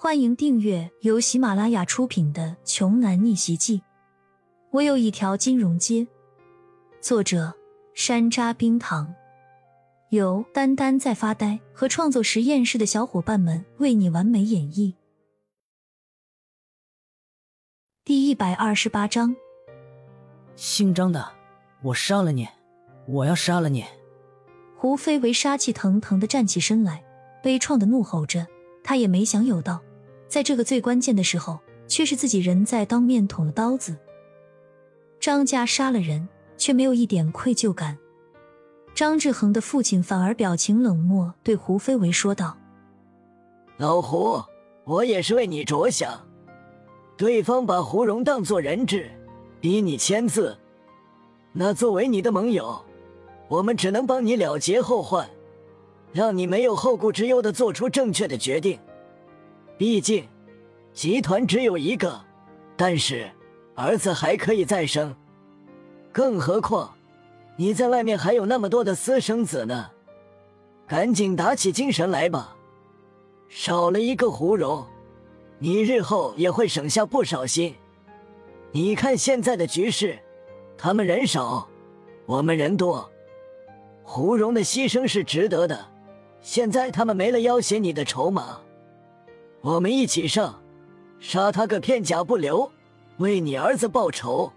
欢迎订阅由喜马拉雅出品的《穷男逆袭记》。我有一条金融街。作者：山楂冰糖，由丹丹在发呆和创作实验室的小伙伴们为你完美演绎。第一百二十八章，姓张的，我杀了你！我要杀了你！胡飞为杀气腾腾的站起身来，悲怆的怒吼着。他也没想有到。在这个最关键的时候，却是自己人在当面捅了刀子。张家杀了人，却没有一点愧疚感。张志恒的父亲反而表情冷漠，对胡飞为说道：“老胡，我也是为你着想。对方把胡荣当做人质，逼你签字，那作为你的盟友，我们只能帮你了结后患，让你没有后顾之忧的做出正确的决定。”毕竟，集团只有一个，但是儿子还可以再生。更何况，你在外面还有那么多的私生子呢。赶紧打起精神来吧！少了一个胡荣，你日后也会省下不少心。你看现在的局势，他们人少，我们人多，胡荣的牺牲是值得的。现在他们没了要挟你的筹码。我们一起上，杀他个片甲不留，为你儿子报仇。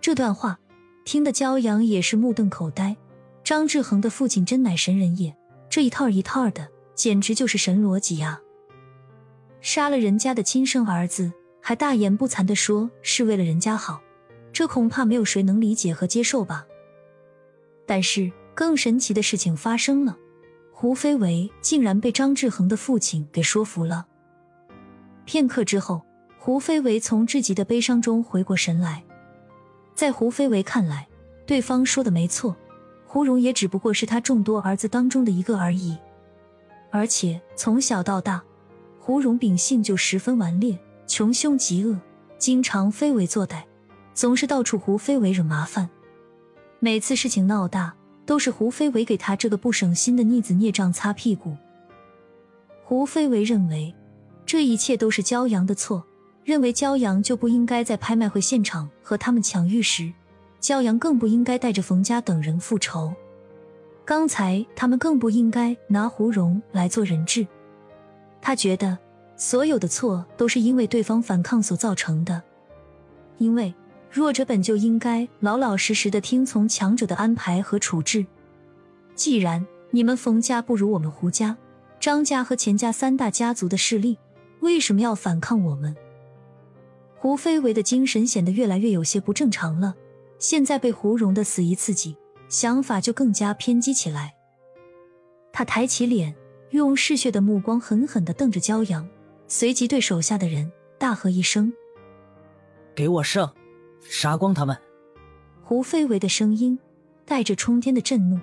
这段话听得骄阳也是目瞪口呆。张志恒的父亲真乃神人也，这一套一套的，简直就是神逻辑呀！杀了人家的亲生儿子，还大言不惭的说是为了人家好，这恐怕没有谁能理解和接受吧。但是更神奇的事情发生了。胡飞为竟然被张志恒的父亲给说服了。片刻之后，胡飞为从至极的悲伤中回过神来。在胡飞为看来，对方说的没错，胡荣也只不过是他众多儿子当中的一个而已。而且从小到大，胡荣秉性就十分顽劣、穷凶极恶，经常非为作歹，总是到处胡飞为惹麻烦。每次事情闹大。都是胡飞为给他这个不省心的逆子孽障擦屁股。胡飞为认为这一切都是骄阳的错，认为骄阳就不应该在拍卖会现场和他们抢玉石，骄阳更不应该带着冯家等人复仇。刚才他们更不应该拿胡荣来做人质。他觉得所有的错都是因为对方反抗所造成的，因为。弱者本就应该老老实实的听从强者的安排和处置。既然你们冯家不如我们胡家、张家和钱家三大家族的势力，为什么要反抗我们？胡飞为的精神显得越来越有些不正常了。现在被胡荣的死一刺激，想法就更加偏激起来。他抬起脸，用嗜血的目光狠狠的瞪着骄阳，随即对手下的人大喝一声：“给我上！”杀光他们！胡飞为的声音带着冲天的震怒，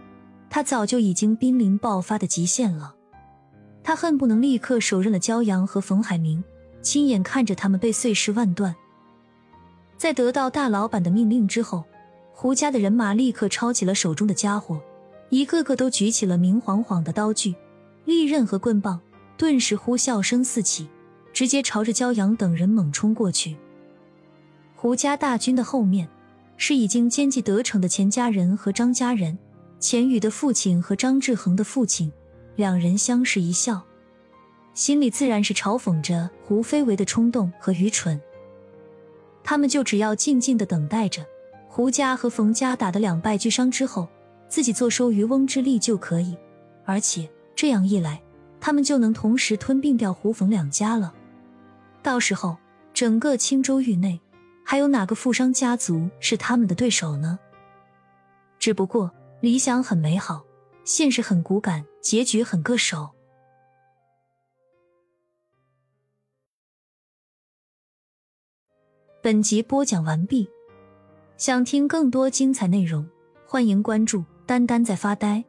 他早就已经濒临爆发的极限了。他恨不能立刻手刃了焦阳和冯海明，亲眼看着他们被碎尸万段。在得到大老板的命令之后，胡家的人马立刻抄起了手中的家伙，一个个都举起了明晃晃的刀具、利刃和棍棒，顿时呼啸声四起，直接朝着焦阳等人猛冲过去。胡家大军的后面，是已经奸计得逞的钱家人和张家人。钱宇的父亲和张志恒的父亲，两人相视一笑，心里自然是嘲讽着胡飞为的冲动和愚蠢。他们就只要静静的等待着胡家和冯家打得两败俱伤之后，自己坐收渔翁之利就可以。而且这样一来，他们就能同时吞并掉胡冯两家了。到时候，整个青州域内。还有哪个富商家族是他们的对手呢？只不过理想很美好，现实很骨感，结局很割手。本集播讲完毕，想听更多精彩内容，欢迎关注“丹丹在发呆”。